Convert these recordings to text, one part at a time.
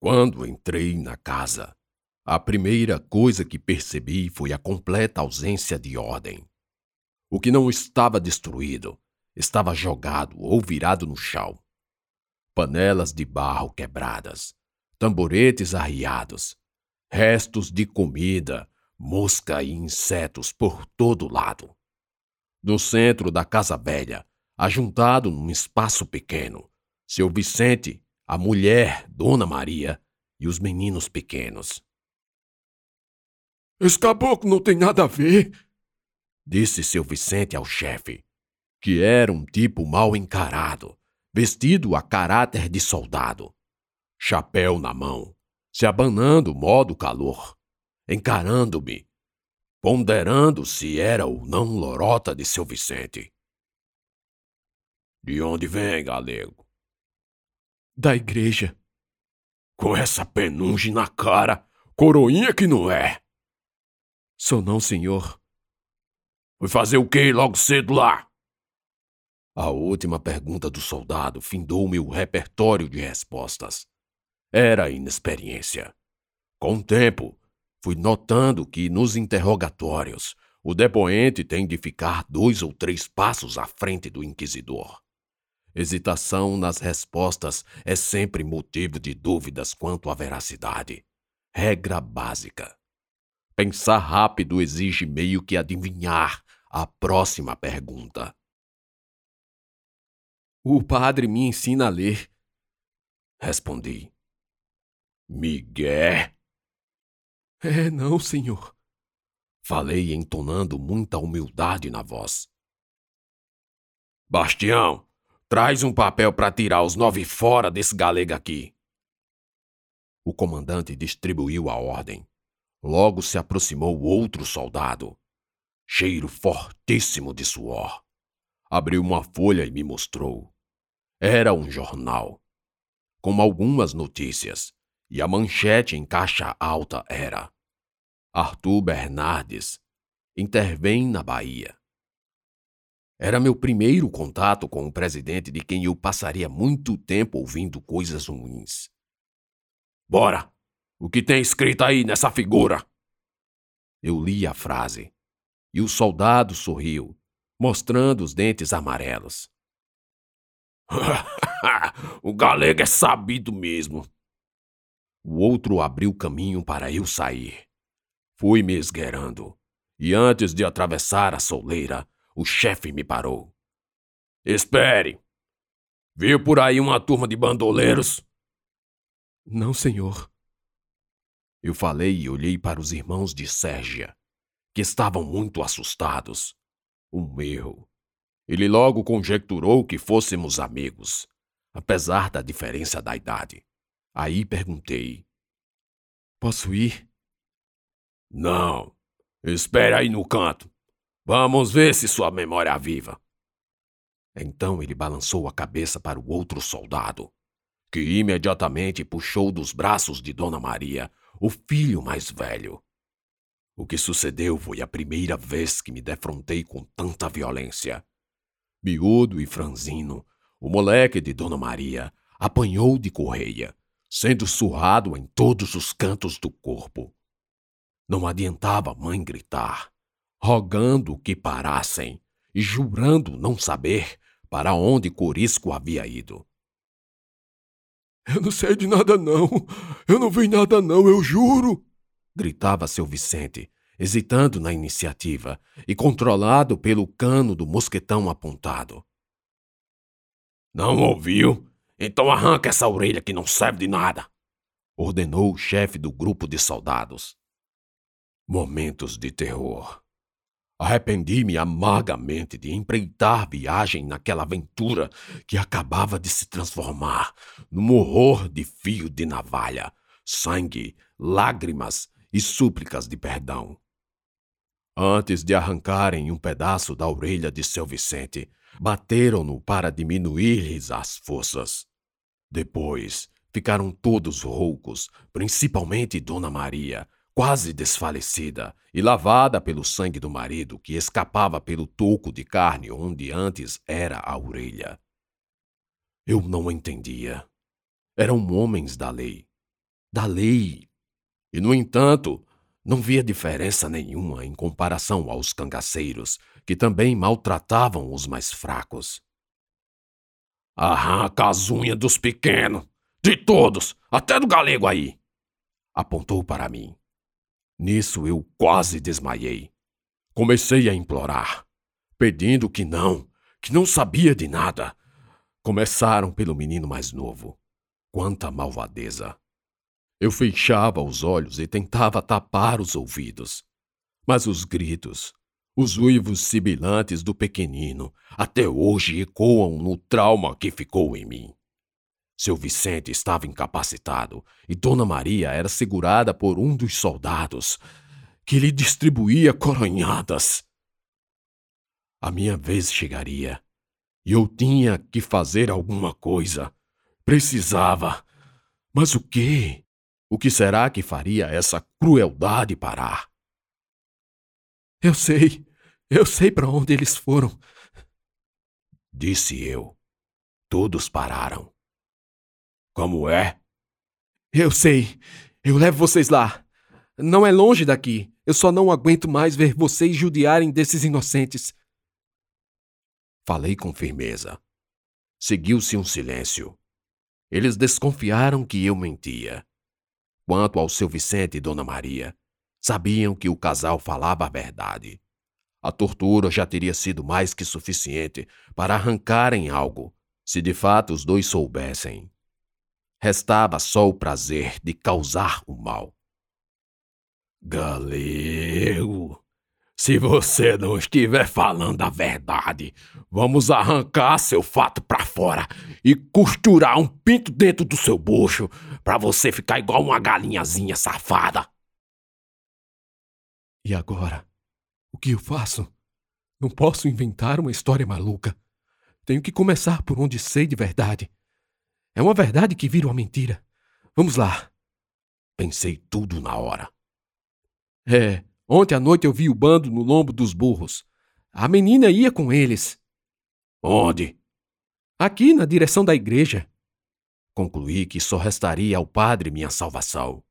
Quando entrei na casa, a primeira coisa que percebi foi a completa ausência de ordem. O que não estava destruído estava jogado ou virado no chão. Panelas de barro quebradas, tamboretes arriados, restos de comida, mosca e insetos por todo lado. No centro da casa velha, ajuntado num espaço pequeno, seu Vicente, a mulher, Dona Maria e os meninos pequenos. Esse caboclo não tem nada a ver, disse seu Vicente ao chefe, que era um tipo mal encarado, vestido a caráter de soldado, chapéu na mão, se abanando modo calor, encarando-me, ponderando se era ou não lorota de seu Vicente. De onde vem, galego? Da igreja. Com essa penugem na cara, coroinha que não é. Sou não, senhor. Foi fazer o que logo cedo lá? A última pergunta do soldado findou-me o repertório de respostas. Era inexperiência. Com o tempo, fui notando que nos interrogatórios o depoente tem de ficar dois ou três passos à frente do inquisidor. Hesitação nas respostas é sempre motivo de dúvidas quanto à veracidade. Regra básica. Pensar rápido exige meio que adivinhar a próxima pergunta. O padre me ensina a ler. Respondi. Miguel? É, não, senhor. Falei entonando muita humildade na voz. Bastião, traz um papel para tirar os nove fora desse galego aqui. O comandante distribuiu a ordem. Logo se aproximou outro soldado. Cheiro fortíssimo de suor. Abriu uma folha e me mostrou. Era um jornal, com algumas notícias, e a manchete em caixa alta era: Arthur Bernardes intervém na Bahia. Era meu primeiro contato com um presidente de quem eu passaria muito tempo ouvindo coisas ruins. Bora! O que tem escrito aí nessa figura? Eu li a frase e o soldado sorriu, mostrando os dentes amarelos. o galego é sabido mesmo. O outro abriu caminho para eu sair. Fui me esgueirando, e antes de atravessar a soleira, o chefe me parou. Espere! Viu por aí uma turma de bandoleiros? Não, senhor. Eu falei e olhei para os irmãos de Sérgia, que estavam muito assustados. Um erro. Ele logo conjecturou que fôssemos amigos, apesar da diferença da idade. Aí perguntei: Posso ir? Não. Espere aí no canto. Vamos ver se sua memória é viva. Então ele balançou a cabeça para o outro soldado, que imediatamente puxou dos braços de Dona Maria o filho mais velho. O que sucedeu foi a primeira vez que me defrontei com tanta violência. Miúdo e franzino, o moleque de Dona Maria apanhou de correia, sendo surrado em todos os cantos do corpo. Não adiantava a mãe gritar, rogando que parassem e jurando não saber para onde Corisco havia ido. Eu não sei de nada, não. Eu não vi nada, não, eu juro. Gritava seu Vicente, hesitando na iniciativa e controlado pelo cano do mosquetão apontado. Não ouviu? Então arranca essa orelha que não serve de nada! Ordenou o chefe do grupo de soldados. Momentos de terror. Arrependi-me amargamente de empreitar viagem naquela aventura que acabava de se transformar num horror de fio de navalha, sangue, lágrimas e súplicas de perdão. Antes de arrancarem um pedaço da orelha de seu Vicente, bateram-no para diminuir-lhes as forças. Depois, ficaram todos roucos, principalmente Dona Maria, quase desfalecida e lavada pelo sangue do marido que escapava pelo toco de carne onde antes era a orelha. Eu não entendia. Eram homens da lei. da lei. E, no entanto, não via diferença nenhuma em comparação aos cangaceiros, que também maltratavam os mais fracos. Arranca as unhas dos pequenos, de todos, até do galego aí! Apontou para mim. Nisso eu quase desmaiei. Comecei a implorar, pedindo que não, que não sabia de nada. Começaram pelo menino mais novo. Quanta malvadeza! Eu fechava os olhos e tentava tapar os ouvidos. Mas os gritos, os uivos sibilantes do pequenino, até hoje ecoam no trauma que ficou em mim. Seu Vicente estava incapacitado e Dona Maria era segurada por um dos soldados, que lhe distribuía coronhadas. A minha vez chegaria e eu tinha que fazer alguma coisa. Precisava. Mas o quê? O que será que faria essa crueldade parar? Eu sei, eu sei para onde eles foram. Disse eu. Todos pararam. Como é? Eu sei. Eu levo vocês lá. Não é longe daqui. Eu só não aguento mais ver vocês judiarem desses inocentes. Falei com firmeza. Seguiu-se um silêncio. Eles desconfiaram que eu mentia. Quanto ao seu Vicente e Dona Maria, sabiam que o casal falava a verdade. A tortura já teria sido mais que suficiente para arrancarem algo, se de fato os dois soubessem. Restava só o prazer de causar o mal. Galego, se você não estiver falando a verdade, vamos arrancar seu fato pra fora e costurar um pinto dentro do seu bucho para você ficar igual uma galinhazinha safada. E agora? O que eu faço? Não posso inventar uma história maluca. Tenho que começar por onde sei de verdade. É uma verdade que vira uma mentira. Vamos lá. Pensei tudo na hora. É, Ontem à noite eu vi o bando no lombo dos burros. A menina ia com eles. Onde? Aqui, na direção da igreja. Concluí que só restaria ao padre minha salvação.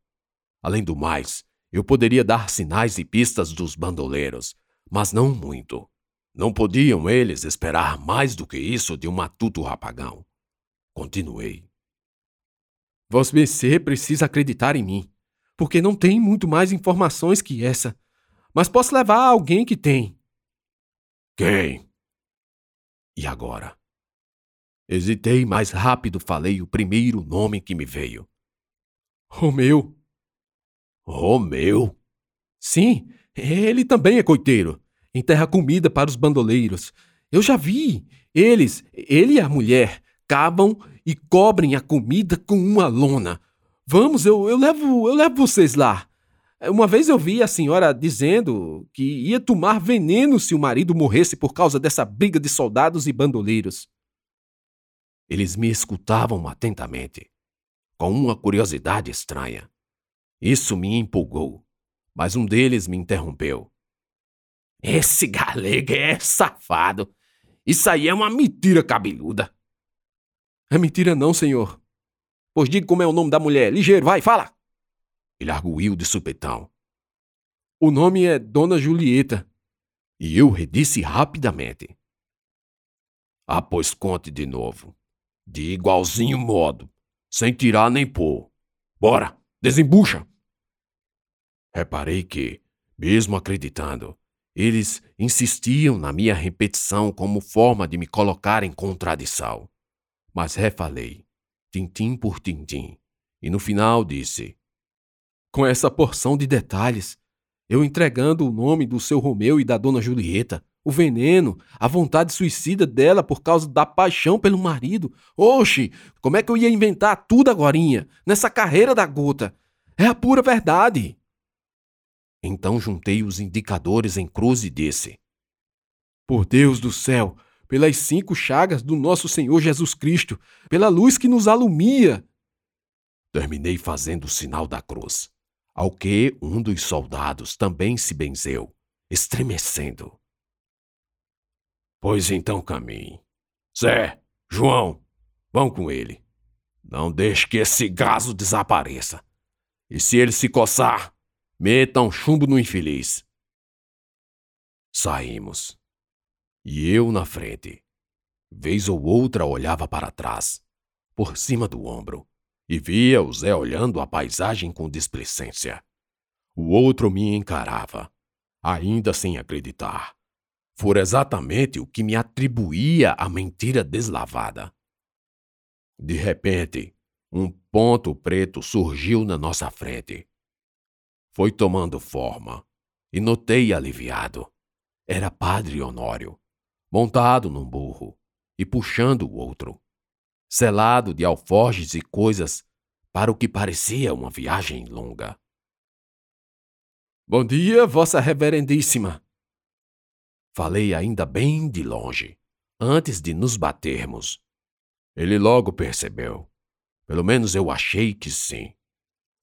Além do mais, eu poderia dar sinais e pistas dos bandoleiros, mas não muito. Não podiam eles esperar mais do que isso de um matuto rapagão. Continuei. Você precisa acreditar em mim, porque não tem muito mais informações que essa mas posso levar alguém que tem. Quem? E agora? Hesitei, mas rápido falei o primeiro nome que me veio. Romeu. Romeu? Sim, ele também é coiteiro. Enterra comida para os bandoleiros. Eu já vi. Eles, ele e a mulher, cavam e cobrem a comida com uma lona. Vamos, eu, eu levo, eu levo vocês lá. Uma vez eu vi a senhora dizendo que ia tomar veneno se o marido morresse por causa dessa briga de soldados e bandoleiros. Eles me escutavam atentamente, com uma curiosidade estranha. Isso me empolgou, mas um deles me interrompeu. Esse galego é safado. Isso aí é uma mentira cabeluda. É mentira não, senhor. Pois diga como é o nome da mulher. Ligeiro, vai, fala. Ele arguiu de supetão. O nome é Dona Julieta. E eu redisse rapidamente. Ah, pois conte de novo. De igualzinho modo, sem tirar nem pôr. Bora, desembucha! Reparei que, mesmo acreditando, eles insistiam na minha repetição como forma de me colocar em contradição. Mas refalei, tintim por tintim, e no final disse: com essa porção de detalhes, eu entregando o nome do seu Romeu e da dona Julieta, o veneno, a vontade suicida dela por causa da paixão pelo marido. Oxe, como é que eu ia inventar tudo agorinha, nessa carreira da gota? É a pura verdade. Então juntei os indicadores em cruz e disse: Por Deus do céu, pelas cinco chagas do nosso Senhor Jesus Cristo, pela luz que nos alumia. Terminei fazendo o sinal da cruz ao que um dos soldados também se benzeu, estremecendo. Pois então caminhe. Zé, João, vão com ele. Não deixe que esse gaso desapareça. E se ele se coçar, metam chumbo no infeliz. Saímos. E eu na frente. Vez ou outra olhava para trás, por cima do ombro, e via o Zé olhando a paisagem com displicência. O outro me encarava, ainda sem acreditar. Fora exatamente o que me atribuía a mentira deslavada. De repente, um ponto preto surgiu na nossa frente. Foi tomando forma, e notei aliviado. Era Padre Honório, montado num burro e puxando o outro, selado de alforjes e coisas para o que parecia uma viagem longa. Bom dia, Vossa Reverendíssima! Falei ainda bem de longe, antes de nos batermos. Ele logo percebeu. Pelo menos eu achei que sim.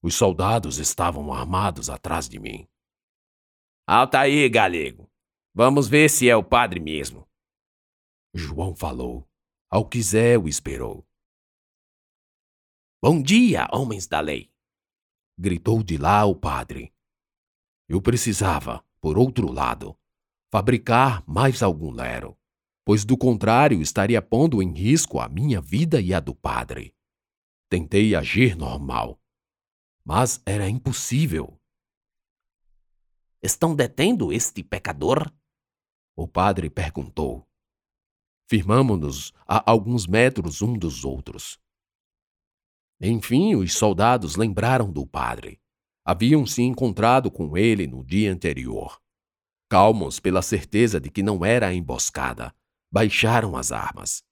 Os soldados estavam armados atrás de mim. Alta aí, galego. Vamos ver se é o padre mesmo. João falou, ao que Zé o esperou. Bom dia, homens da lei! gritou de lá o padre. Eu precisava, por outro lado, fabricar mais algum lero, pois do contrário estaria pondo em risco a minha vida e a do padre. Tentei agir normal, mas era impossível. Estão detendo este pecador? O padre perguntou. Firmamo-nos a alguns metros um dos outros. Enfim, os soldados lembraram do padre. Haviam se encontrado com ele no dia anterior. Calmos pela certeza de que não era a emboscada, baixaram as armas.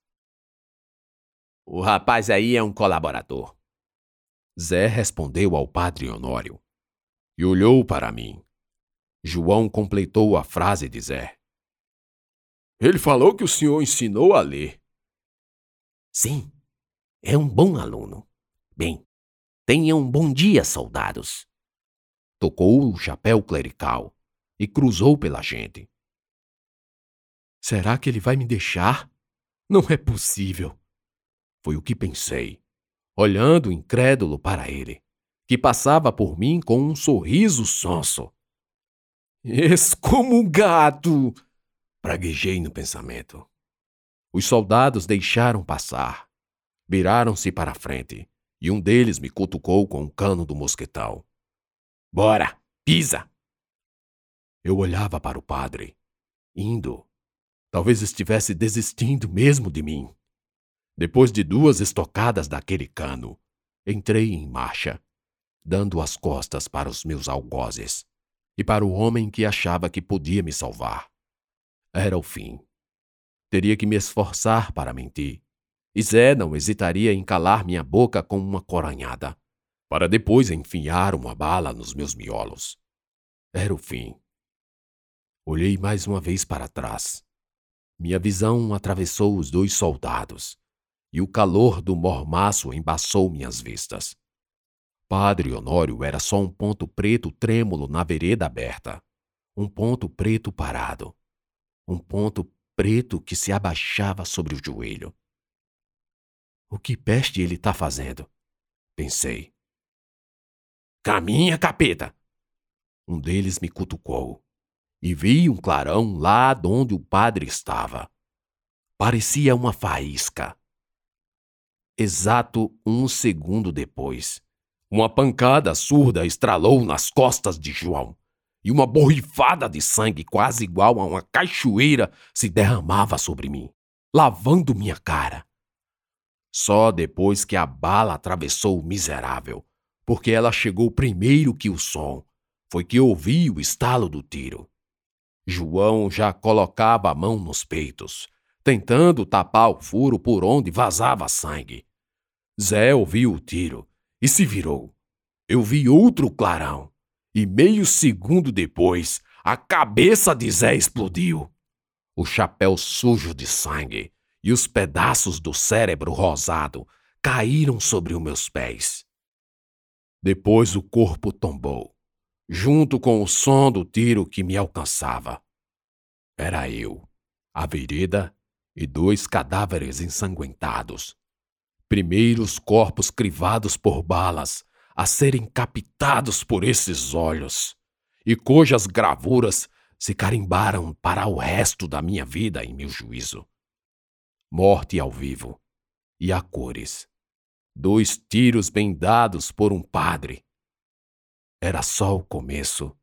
O rapaz aí é um colaborador. Zé respondeu ao padre Honório e olhou para mim. João completou a frase de Zé. Ele falou que o senhor ensinou a ler. Sim, é um bom aluno. Bem, tenham um bom dia, soldados. Tocou o chapéu clerical e cruzou pela gente. Será que ele vai me deixar? Não é possível. Foi o que pensei, olhando incrédulo para ele, que passava por mim com um sorriso sonso. Excomungado! Praguejei no pensamento. Os soldados deixaram passar. Viraram-se para a frente, e um deles me cutucou com o cano do mosquetão. Bora, pisa! Eu olhava para o padre, indo. Talvez estivesse desistindo mesmo de mim. Depois de duas estocadas daquele cano, entrei em marcha, dando as costas para os meus algozes e para o homem que achava que podia me salvar. Era o fim. Teria que me esforçar para mentir. E Zé não hesitaria em calar minha boca com uma coranhada, para depois enfiar uma bala nos meus miolos. Era o fim. Olhei mais uma vez para trás. Minha visão atravessou os dois soldados, e o calor do mormaço embaçou minhas vistas. Padre Honório era só um ponto preto trêmulo na vereda aberta. Um ponto preto parado um ponto preto que se abaixava sobre o joelho. O que peste ele está fazendo? Pensei. Caminha, capeta! Um deles me cutucou e vi um clarão lá onde o padre estava. Parecia uma faísca. Exato um segundo depois, uma pancada surda estralou nas costas de João e uma borrifada de sangue quase igual a uma cachoeira se derramava sobre mim, lavando minha cara. Só depois que a bala atravessou o miserável, porque ela chegou primeiro que o som, foi que ouvi o estalo do tiro. João já colocava a mão nos peitos, tentando tapar o furo por onde vazava sangue. Zé ouviu o tiro e se virou. Eu vi outro clarão e meio segundo depois, a cabeça de Zé explodiu. O chapéu sujo de sangue e os pedaços do cérebro rosado caíram sobre os meus pés. Depois o corpo tombou, junto com o som do tiro que me alcançava. Era eu, a vereda e dois cadáveres ensanguentados. Primeiros corpos crivados por balas a serem captados por esses olhos, e cujas gravuras se carimbaram para o resto da minha vida em meu juízo. Morte ao vivo e a cores. Dois tiros bem dados por um padre. Era só o começo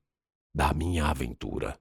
da minha aventura.